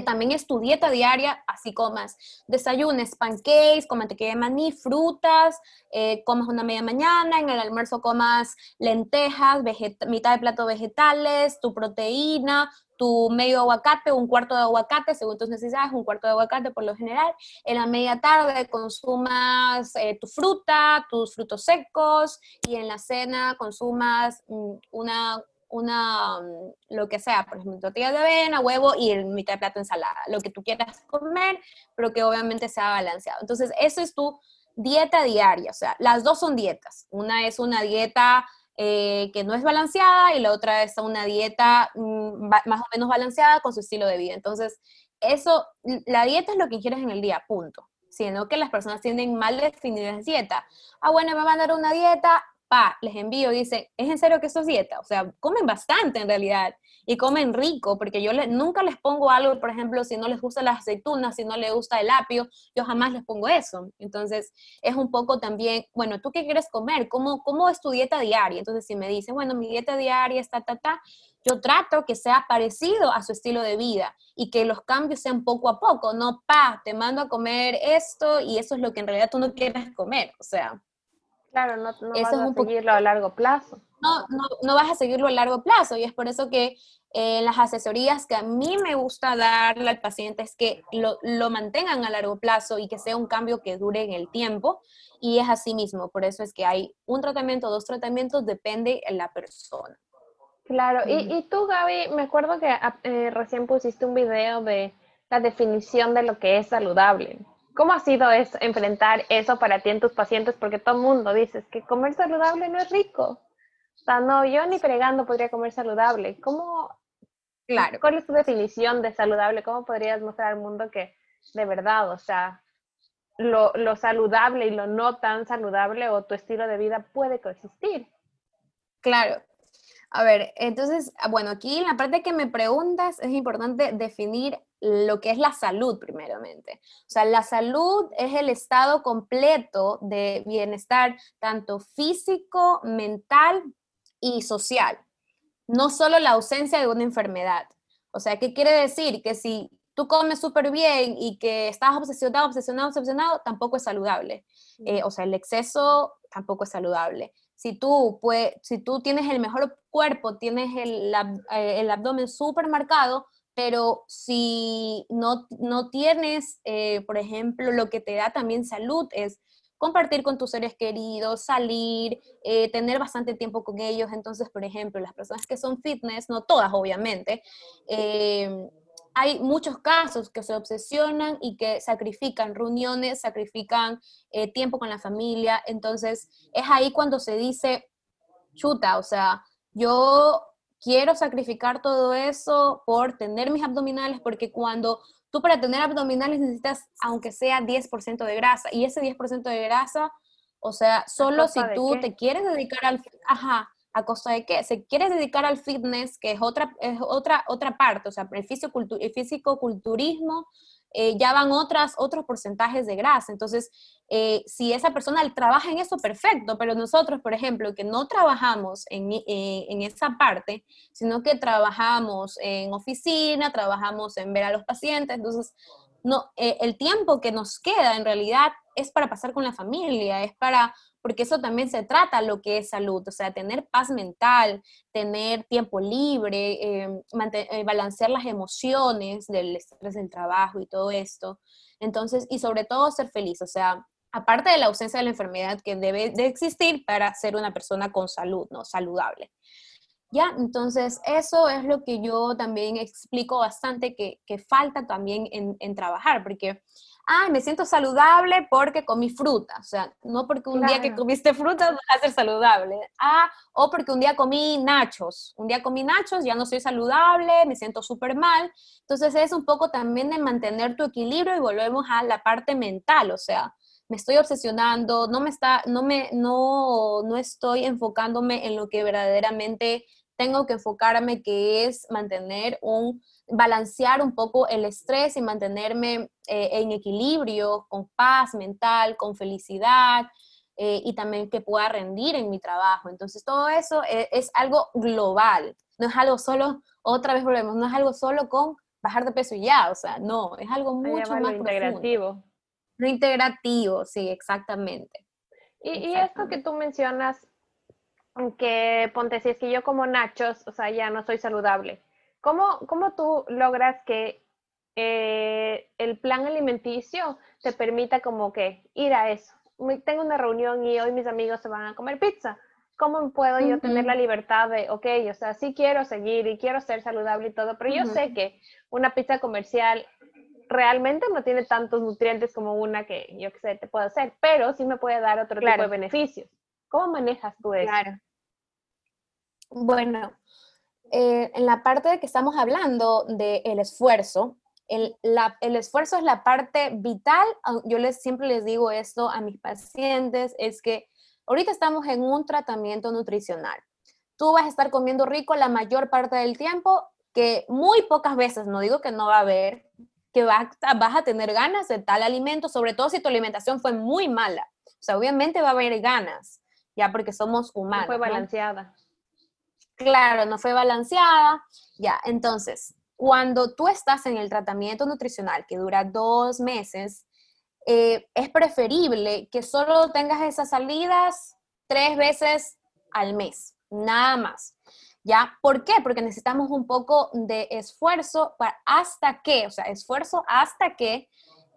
también es tu dieta diaria, así comas desayunes, pancakes, con mantequilla de maní, frutas, eh, comas una media mañana, en el almuerzo comas lentejas, mitad de plato vegetales, tu proteína, tu medio aguacate, un cuarto de aguacate, según tus necesidades, un cuarto de aguacate por lo general. En la media tarde consumas eh, tu fruta, tus frutos secos y en la cena consumas mm, una una, mm, lo que sea, por ejemplo, tortilla de avena, huevo y mitad de plato ensalada, lo que tú quieras comer, pero que obviamente sea balanceado. Entonces, eso es tu dieta diaria, o sea, las dos son dietas. Una es una dieta eh, que no es balanceada y la otra es una dieta mm, más o menos balanceada con su estilo de vida. Entonces, eso, la dieta es lo que ingieres en el día, punto. Sino que las personas tienen mal definidas dieta. Ah, bueno, me van a dar una dieta, pa, les envío dicen, ¿es en serio que eso es dieta? O sea, comen bastante en realidad y comen rico, porque yo nunca les pongo algo, por ejemplo, si no les gusta las aceitunas, si no les gusta el apio, yo jamás les pongo eso. Entonces, es un poco también, bueno, ¿tú qué quieres comer? ¿Cómo, cómo es tu dieta diaria? Entonces, si me dicen, bueno, mi dieta diaria está, ta, ta, yo trato que sea parecido a su estilo de vida y que los cambios sean poco a poco, no, pa, te mando a comer esto y eso es lo que en realidad tú no quieres comer, o sea. Claro, no, no vas a seguirlo a largo plazo. No, no, no, vas a seguirlo a largo plazo y es por eso que eh, las asesorías que a mí me gusta darle al paciente es que lo, lo, mantengan a largo plazo y que sea un cambio que dure en el tiempo y es así mismo, por eso es que hay un tratamiento, dos tratamientos, depende de la persona. Claro, y, y tú Gaby, me acuerdo que ah, eh, recién pusiste un video de la definición de lo que es saludable. ¿Cómo ha sido eso, enfrentar eso para ti en tus pacientes? Porque todo el mundo dice que comer saludable no es rico. O sea, no, yo ni fregando podría comer saludable. ¿Cómo? Claro. ¿Cuál es tu definición de saludable? ¿Cómo podrías mostrar al mundo que de verdad, o sea, lo, lo saludable y lo no tan saludable o tu estilo de vida puede coexistir? Claro, a ver, entonces, bueno, aquí en la parte que me preguntas es importante definir lo que es la salud primeramente. O sea, la salud es el estado completo de bienestar, tanto físico, mental y social. No solo la ausencia de una enfermedad. O sea, ¿qué quiere decir? Que si tú comes súper bien y que estás obsesionado, obsesionado, obsesionado, tampoco es saludable. Eh, o sea, el exceso tampoco es saludable si tú, pues, si tú tienes el mejor cuerpo, tienes el, eh, el abdomen súper marcado, pero si no, no tienes, eh, por ejemplo, lo que te da también salud es compartir con tus seres queridos, salir, eh, tener bastante tiempo con ellos. Entonces, por ejemplo, las personas que son fitness, no todas obviamente, hay muchos casos que se obsesionan y que sacrifican reuniones, sacrifican eh, tiempo con la familia. Entonces, es ahí cuando se dice, chuta, o sea, yo quiero sacrificar todo eso por tener mis abdominales, porque cuando tú para tener abdominales necesitas, aunque sea 10% de grasa, y ese 10% de grasa, o sea, solo si tú te quieres dedicar al, ajá, a costa de qué? Se quiere dedicar al fitness, que es otra, es otra, otra parte, o sea, el, físico-culturismo, eh, ya van otras, otros porcentajes de grasa. Entonces, eh, si esa persona trabaja en eso, perfecto, pero nosotros, por ejemplo, que no trabajamos en, eh, en esa parte, sino que trabajamos en oficina, trabajamos en ver a los pacientes, entonces, no, el tiempo que nos queda en realidad es para pasar con la familia, es para porque eso también se trata lo que es salud, o sea, tener paz mental, tener tiempo libre, em, eh, balancear las emociones del estrés del trabajo y todo esto. Entonces, y sobre todo ser feliz, o sea, aparte de la ausencia de la enfermedad que debe de existir para ser una persona con salud, ¿no? Saludable. Ya, entonces eso es lo que yo también explico bastante que, que falta también en, en trabajar, porque ay, me siento saludable porque comí fruta. O sea, no porque un día que comiste fruta vas a ser saludable. Ah, o porque un día comí nachos. Un día comí nachos, ya no soy saludable, me siento súper mal. Entonces es un poco también de mantener tu equilibrio y volvemos a la parte mental. O sea, me estoy obsesionando, no me está, no me, no, no estoy enfocándome en lo que verdaderamente tengo que enfocarme, que es mantener un balancear un poco el estrés y mantenerme eh, en equilibrio, con paz mental, con felicidad eh, y también que pueda rendir en mi trabajo. Entonces, todo eso e, es, algo global, no es algo solo, otra vez volvemos, no es algo solo con bajar de peso y ya, o sea, no, es algo mucho más integrativo. Lo integrativo, sí, exactamente. Y, y esto que tú mencionas, que ponte, si es que yo como nachos, o sea, ya no soy saludable, ¿Cómo, cómo tú logras que eh, el plan alimenticio te permita como que ir a eso? Tengo una reunión y hoy mis amigos se van a comer pizza. ¿Cómo puedo yo tener la libertad de, ok, o sea, sí quiero seguir y quiero ser saludable y todo, pero yo sé que una pizza comercial realmente no tiene tantos nutrientes como una que yo que sé, te puedo hacer, pero sí me puede dar otro tipo de beneficios. ¿Cómo manejas tú eso? Claro. Bueno, eh, en la parte de que estamos hablando del esfuerzo, el, el, esfuerzo es la parte vital, yo les, siempre les digo esto a mis pacientes, es que ahorita estamos en un tratamiento nutricional. Tú vas a estar comiendo rico la mayor parte del tiempo, que muy pocas veces, no digo que no va a haber, que vas a tener ganas de tal alimento, sobre todo si tu alimentación fue muy mala. O sea, obviamente va a haber ganas, ya porque somos humanos. No fue balanceada. Claro, no fue balanceada. Ya, entonces, cuando tú estás en el tratamiento nutricional que dura dos meses, eh, es preferible que solo tengas esas salidas tres veces al mes, nada más. ¿Ya? ¿Por qué? Porque necesitamos un poco de esfuerzo para hasta que, o sea, esfuerzo hasta que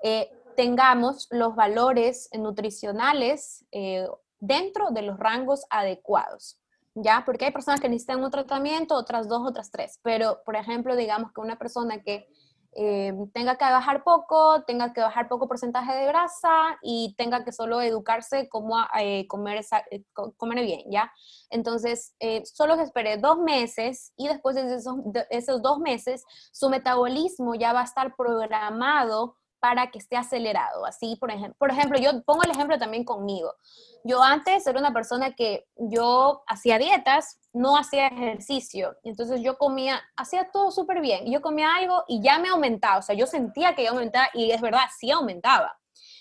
eh, tengamos los valores nutricionales eh, dentro de los rangos adecuados. ¿Ya? Porque hay personas que necesitan un tratamiento, otras dos, otras tres. Pero, por ejemplo, digamos que una persona que eh, tenga que bajar poco, tenga que bajar poco porcentaje de grasa y tenga que solo educarse cómo eh, comer, eh, comer bien, ¿ya? Entonces, solo se espere dos meses y después de esos, de esos dos meses, su metabolismo ya va a estar programado para que esté acelerado. Así, por ejemplo, por ejemplo, yo pongo el ejemplo también conmigo. Yo antes era una persona que yo hacía dietas, no hacía ejercicio, entonces yo comía, hacía todo súper bien, yo comía algo y ya me aumentaba, o sea, yo sentía que ya aumentaba y es verdad, sí aumentaba.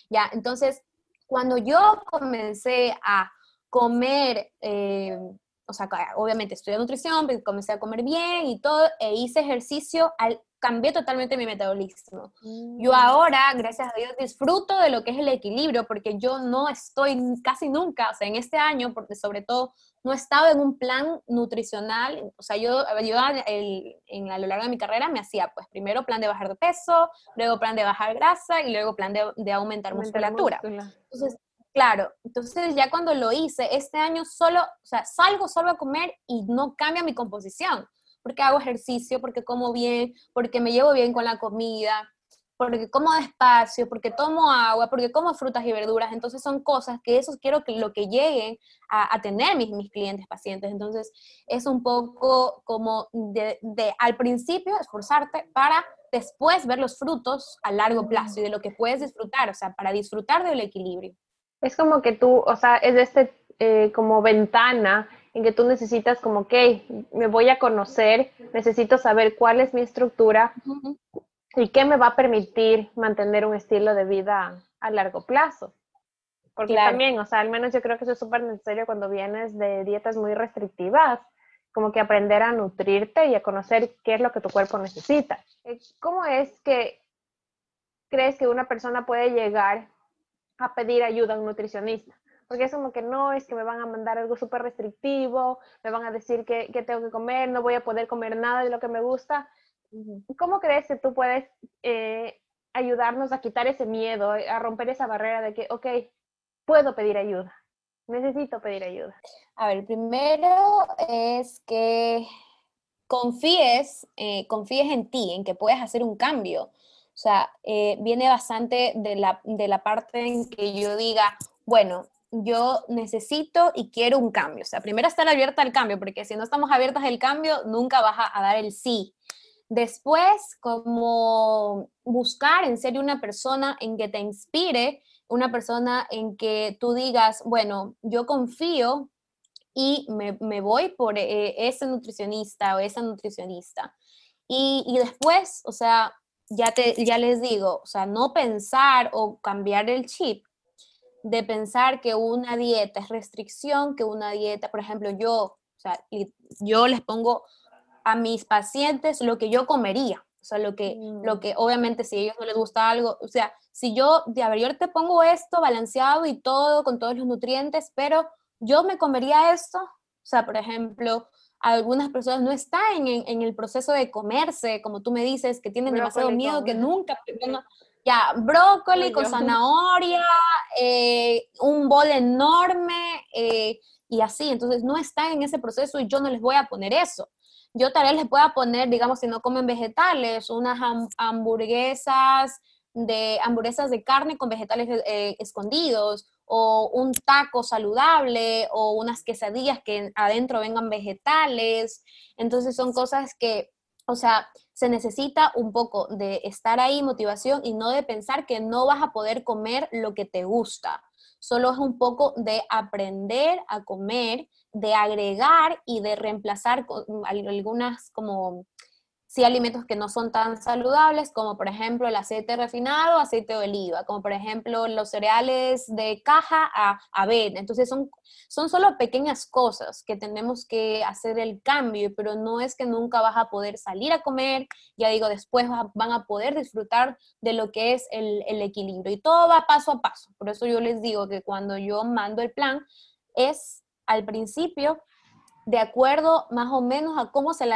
Ya, entonces, cuando yo comencé a comer, eh, o sea, obviamente estudié nutrición, comencé a comer bien y todo, e hice ejercicio, al cambié totalmente mi metabolismo. Yo mm. ahora, gracias a Dios, disfruto de lo que es el equilibrio, porque yo no estoy casi nunca, o sea, en este año, porque sobre todo, no he estado en un plan nutricional, o sea, yo, yo en, a lo largo de mi carrera me hacía, pues, primero plan de bajar de peso, luego plan de bajar grasa y luego plan de, aumentar, musculatura. Entonces, claro, entonces ya cuando lo hice, este año solo, o sea, salgo solo a comer y no cambia mi composición porque hago ejercicio, porque como bien, porque me llevo bien con la comida, porque como despacio, porque tomo agua, porque como frutas y verduras. Entonces son cosas que eso quiero que lo que lleguen a, tener mis, mis clientes, pacientes. Entonces es un poco como de, de, al principio esforzarte para después ver los frutos a largo plazo y de lo que puedes disfrutar, o sea, para disfrutar del equilibrio. Es como que tú, o sea, es de este eh, como ventana en que tú necesitas como, ok, me voy a conocer, necesito saber cuál es mi estructura y qué me va a permitir mantener un estilo de vida a largo plazo. Porque también, o sea, al menos yo creo que eso es súper necesario cuando vienes de dietas muy restrictivas, como que aprender a nutrirte y a conocer qué es lo que tu cuerpo necesita. Eh, ¿Cómo es que crees que una persona puede llegar a pedir ayuda a un nutricionista? porque es como que no, es que me van a mandar algo súper restrictivo, me van a decir que, tengo que comer, no voy a poder comer nada de lo que me gusta. ¿Cómo crees que tú puedes eh, ayudarnos a quitar ese miedo, a romper esa barrera de que, ok, puedo pedir ayuda, necesito pedir ayuda? A ver, primero es que confíes, eh, confíes en ti, en que puedes hacer un cambio. O sea, eh, viene bastante de la, de la parte en que yo diga, bueno, yo necesito y quiero un cambio. O sea, primero estar abierta al cambio, porque si no estamos abiertas al cambio, nunca vas a, dar el sí. Después, como buscar en serio una persona en que te inspire, una persona en que tú digas, bueno, yo confío y me, voy por eh, ese nutricionista o esa nutricionista. Y, y, después, o sea, ya, te, ya les digo, o sea, no pensar o cambiar el chip de pensar que una dieta es restricción, que una dieta, por ejemplo, yo, o sea, yo les pongo a mis pacientes lo que yo comería, o sea, lo que, lo mm. que obviamente si a ellos no les gusta algo, o sea, si yo, de a ver, yo te pongo esto balanceado y todo, con todos los nutrientes, pero yo me comería esto, o sea, por ejemplo, algunas personas no están en, el proceso de comerse, como tú me dices, que tienen demasiado miedo, que nunca, ya, brócoli con zanahoria, eh, un bol enorme eh, y así. Entonces no están en ese proceso y yo no les voy a poner eso. Yo tal vez les pueda poner, digamos, si no comen vegetales, unas hamburguesas de hamburguesas de carne con vegetales eh, escondidos o un taco saludable o unas quesadillas que adentro vengan vegetales. Entonces son cosas que o sea, se necesita un poco de estar ahí, motivación, y no de pensar que no vas a poder comer lo que te gusta. solo es un poco de aprender a comer, de agregar y de reemplazar algunas como sí alimentos que no son tan saludables, como por ejemplo el aceite refinado, aceite de oliva, como por ejemplo los cereales de caja a avena. Entonces son, son solo pequeñas cosas que tenemos que hacer el cambio, pero no es que nunca vas a poder salir a comer, ya digo, después van a poder disfrutar de lo que es el, el equilibrio. Y todo va paso a paso. Por eso yo les digo que cuando yo mando el plan, es al principio de acuerdo más o menos a cómo se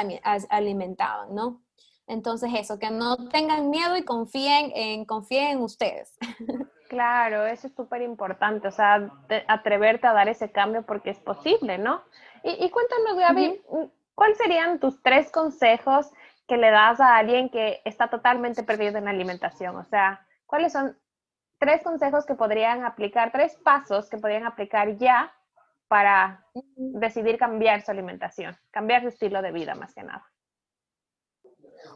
alimentaban, ¿no? Entonces eso, que no tengan miedo y confíen en, confíen en ustedes. Claro, eso es súper importante, o sea, atreverte a dar ese cambio porque es posible, ¿no? Y, cuéntanos, Gaby, ¿cuáles serían tus tres consejos que le das a alguien que está totalmente perdido en la alimentación? O sea, ¿cuáles son tres consejos que podrían aplicar, tres pasos que podrían aplicar ya para decidir cambiar su alimentación, cambiar su estilo de vida más que nada?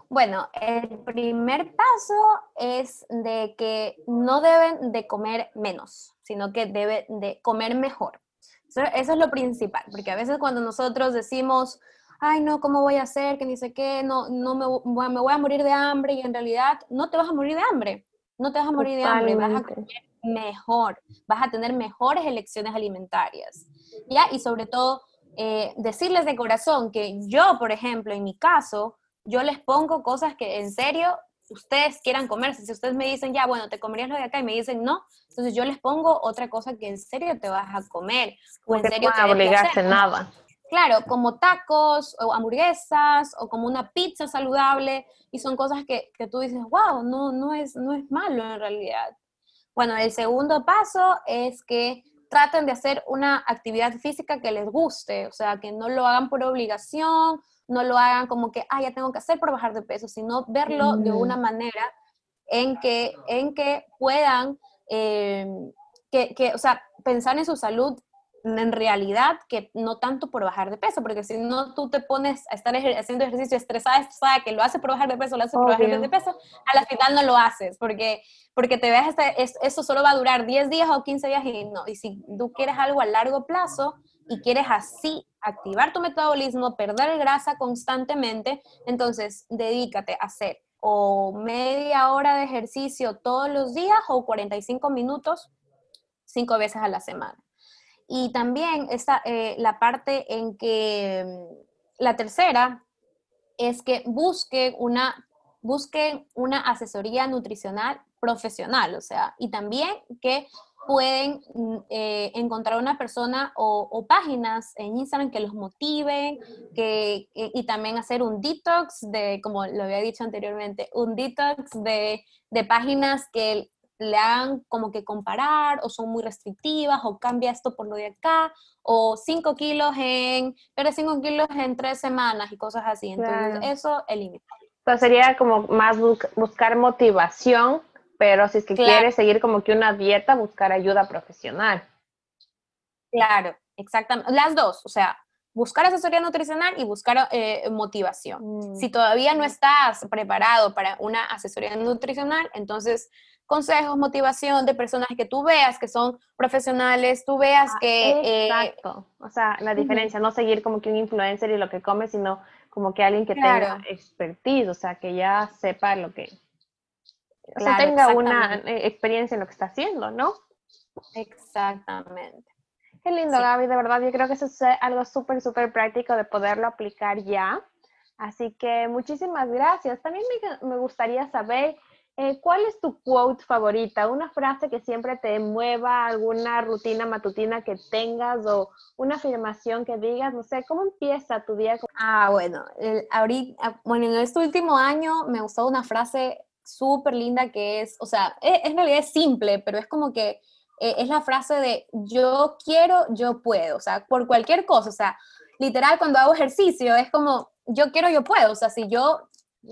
Bueno, el primer paso es de que no deben de comer menos, sino que deben de comer mejor. Eso, es lo principal, porque a veces cuando nosotros decimos, ay, no, ¿cómo voy a hacer? Que ni sé qué, no, no me, me voy a morir de hambre y en realidad no te vas a morir de hambre, no te vas a morir de hambre, vas a comer mejor, vas a tener mejores elecciones alimentarias, ¿ya? Y sobre todo, eh, decirles de corazón que yo, por ejemplo, en mi caso, yo les pongo cosas que en serio ustedes quieran comerse. Si ustedes me dicen, ya, bueno, te comerías lo de acá y me dicen no, entonces yo les pongo otra cosa que en serio te vas a comer. O en serio te nada. Claro, como tacos o hamburguesas o como una pizza saludable y son cosas que, que tú dices, wow, no, no, es, no es malo en realidad. Bueno, el segundo paso es que traten de hacer una actividad física que les guste, o sea, que no lo hagan por obligación, no lo hagan como que, ah, ya tengo que hacer por bajar de peso, sino verlo de una manera en que, en que puedan, eh, que, que, o sea, pensar en su salud en realidad que no tanto por bajar de peso, porque si no tú te pones a estar haciendo ejercicio estresada, estresada, que lo hace por bajar de peso, lo hace por bajar de peso, al final no lo haces, porque, porque te ves, este, eso solo va a durar 10 días o 15 días y no, y si tú quieres algo a largo plazo y quieres así activar tu metabolismo, perder grasa constantemente, entonces dedícate a hacer o media hora de ejercicio todos los días o 45 minutos cinco veces a la semana. Y también está eh, la parte en que mm, la tercera es que busque una, busque una asesoría nutricional profesional, o sea, y también que pueden mm, eh, encontrar una persona o, páginas en Instagram que los motiven, que, y también hacer un detox de, como lo había dicho anteriormente, un detox de, de páginas que le hagan como que comparar o son muy restrictivas o cambia esto por lo de acá o 5 kilos en, pero 5 kilos en 3 semanas y cosas así. Entonces eso elimina. Entonces sería como más buscar motivación, pero si es que quieres seguir como que una dieta, buscar ayuda profesional. Claro, exactamente. Las dos, o sea, buscar asesoría nutricional y buscar eh, motivación. Mm. Si todavía no estás preparado para una asesoría nutricional, entonces consejos, motivación de personas que tú veas que son profesionales, tú veas ah, que... Eh, exacto, o sea, la diferencia, no seguir como que un influencer y lo que come, sino como que alguien que tenga expertise, o sea, que ya sepa lo que... O sea, tenga una eh, experiencia en lo que está haciendo, ¿no? Exactamente. Qué lindo, Gaby, de verdad, yo creo que eso es algo súper, súper práctico de poderlo aplicar ya. Así que muchísimas gracias. También me, me gustaría saber eh, ¿cuál es tu quote favorita? Una frase que siempre te mueva, alguna rutina matutina que tengas o una afirmación que digas, no sé, ¿cómo empieza tu día? Ah, bueno, ahorita, ah, bueno, en este último año me gustó una frase súper linda que es, o sea, es, en realidad es simple, pero es como que eh, es la frase de yo quiero, yo puedo, o sea, por cualquier cosa, o sea, literal cuando hago ejercicio es como yo quiero, yo puedo, o sea, si yo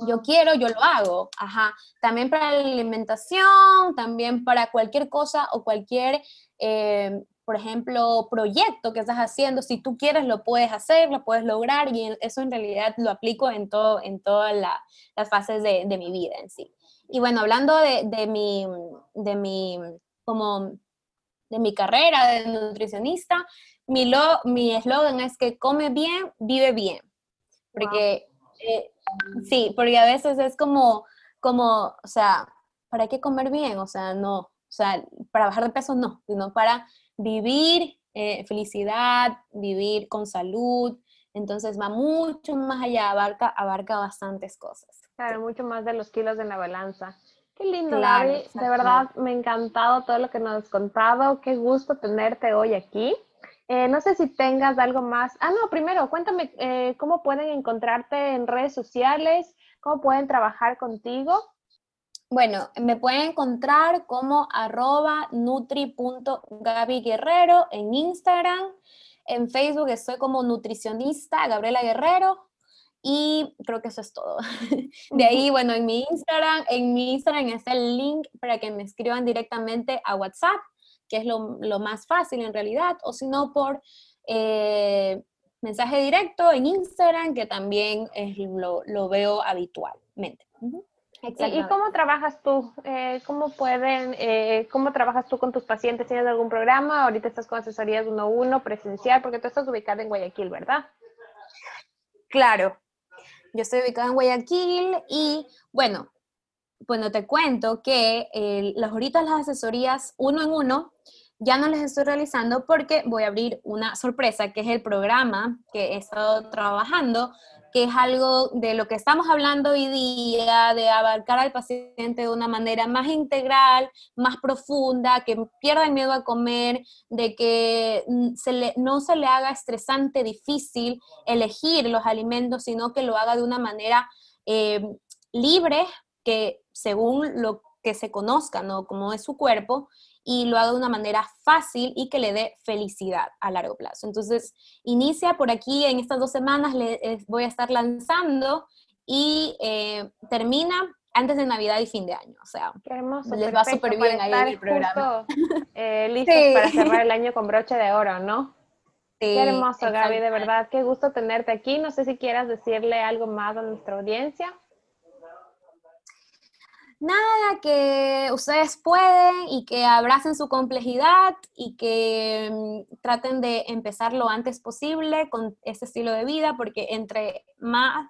yo quiero, yo lo hago. Ajá. También para la alimentación, también para cualquier cosa o cualquier, eh, por ejemplo, proyecto que estás haciendo. Si tú quieres, lo puedes hacer, lo puedes lograr y eso en realidad lo aplico en, todo, en todas las fases de, mi vida en sí. Y bueno, hablando de, mi, de mi, como de mi carrera de nutricionista, mi eslogan es que come bien, vive bien. Porque, eh, sí, porque a veces es como, como, o sea, ¿para qué comer bien? O sea, no, o sea, para bajar de peso no, sino para vivir eh, felicidad, vivir con salud. Entonces va mucho más allá, abarca, abarca bastantes cosas. Claro, mucho más de los kilos en la balanza. Qué lindo, Gaby. De verdad, me ha encantado todo lo que nos has contado. Qué gusto tenerte hoy aquí. Eh, no sé si tengas algo más. Ah, no, primero, cuéntame eh, cómo pueden encontrarte en redes sociales, cómo pueden trabajar contigo. Bueno, me pueden encontrar como arroba en Instagram. En Facebook estoy como nutricionista Gabriela Guerrero. Y creo que eso es todo. De ahí, bueno, en mi Instagram, en mi Instagram está el link para que me escriban directamente a WhatsApp, que es lo, más fácil en realidad, o si no por eh, mensaje directo en Instagram, que también es, lo, veo habitualmente. ¿Y, cómo trabajas tú? Eh, ¿Cómo pueden, eh, cómo trabajas tú con tus pacientes? ¿Tienes algún programa? Ahorita estás con asesorías uno a uno, presencial, porque tú estás ubicada en Guayaquil, ¿verdad? Claro, yo estoy ubicada en Guayaquil y bueno, bueno, te cuento que eh, las ahorita las asesorías uno en uno ya no les estoy realizando porque voy a abrir una sorpresa, que es el programa que he estado trabajando, que es algo de lo que estamos hablando hoy día, de abarcar al paciente de una manera más integral, más profunda, que pierda el miedo a comer, de que mm, no se le haga estresante, difícil elegir los alimentos, sino que lo haga de una manera eh, libre, que según lo que se conozca, ¿no? Como es su cuerpo, y lo haga de una manera fácil y que le dé felicidad a largo plazo. Entonces, inicia por aquí en estas dos semanas, le voy a estar lanzando y eh, termina antes de Navidad y fin de año. O sea, les va súper bien ahí en el programa. eh, listos para cerrar el año con broche de oro, ¿no? Sí, qué hermoso, Gaby, de verdad, qué gusto tenerte aquí. No sé si quieras decirle algo más a nuestra audiencia nada, que ustedes pueden y que abracen su complejidad y que mm, traten de empezar lo antes posible con este estilo de vida, porque entre más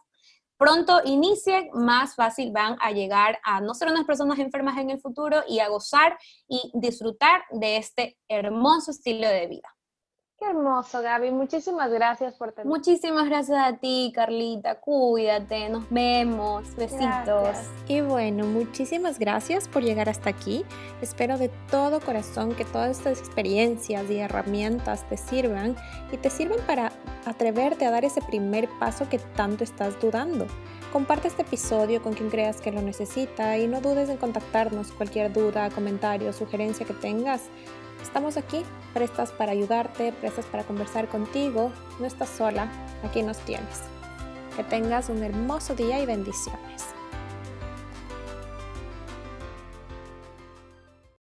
pronto inicien, más fácil van a llegar a no ser unas personas enfermas en el futuro y a gozar y disfrutar de este hermoso estilo de vida. Qué hermoso, Gaby. Muchísimas gracias por tener. Muchísimas gracias a ti, Carlita. Cuídate, nos vemos. Besitos. Y bueno, muchísimas gracias por llegar hasta aquí. Espero de todo corazón que todas estas experiencias y herramientas te sirvan y te sirvan para atreverte a dar ese primer paso que tanto estás dudando. Comparte este episodio con quien creas que lo necesita y no dudes en contactarnos cualquier duda, comentario, sugerencia que tengas. Estamos aquí, prestas para ayudarte, prestas para conversar contigo. No estás sola, aquí nos tienes. Que tengas un hermoso día y bendiciones.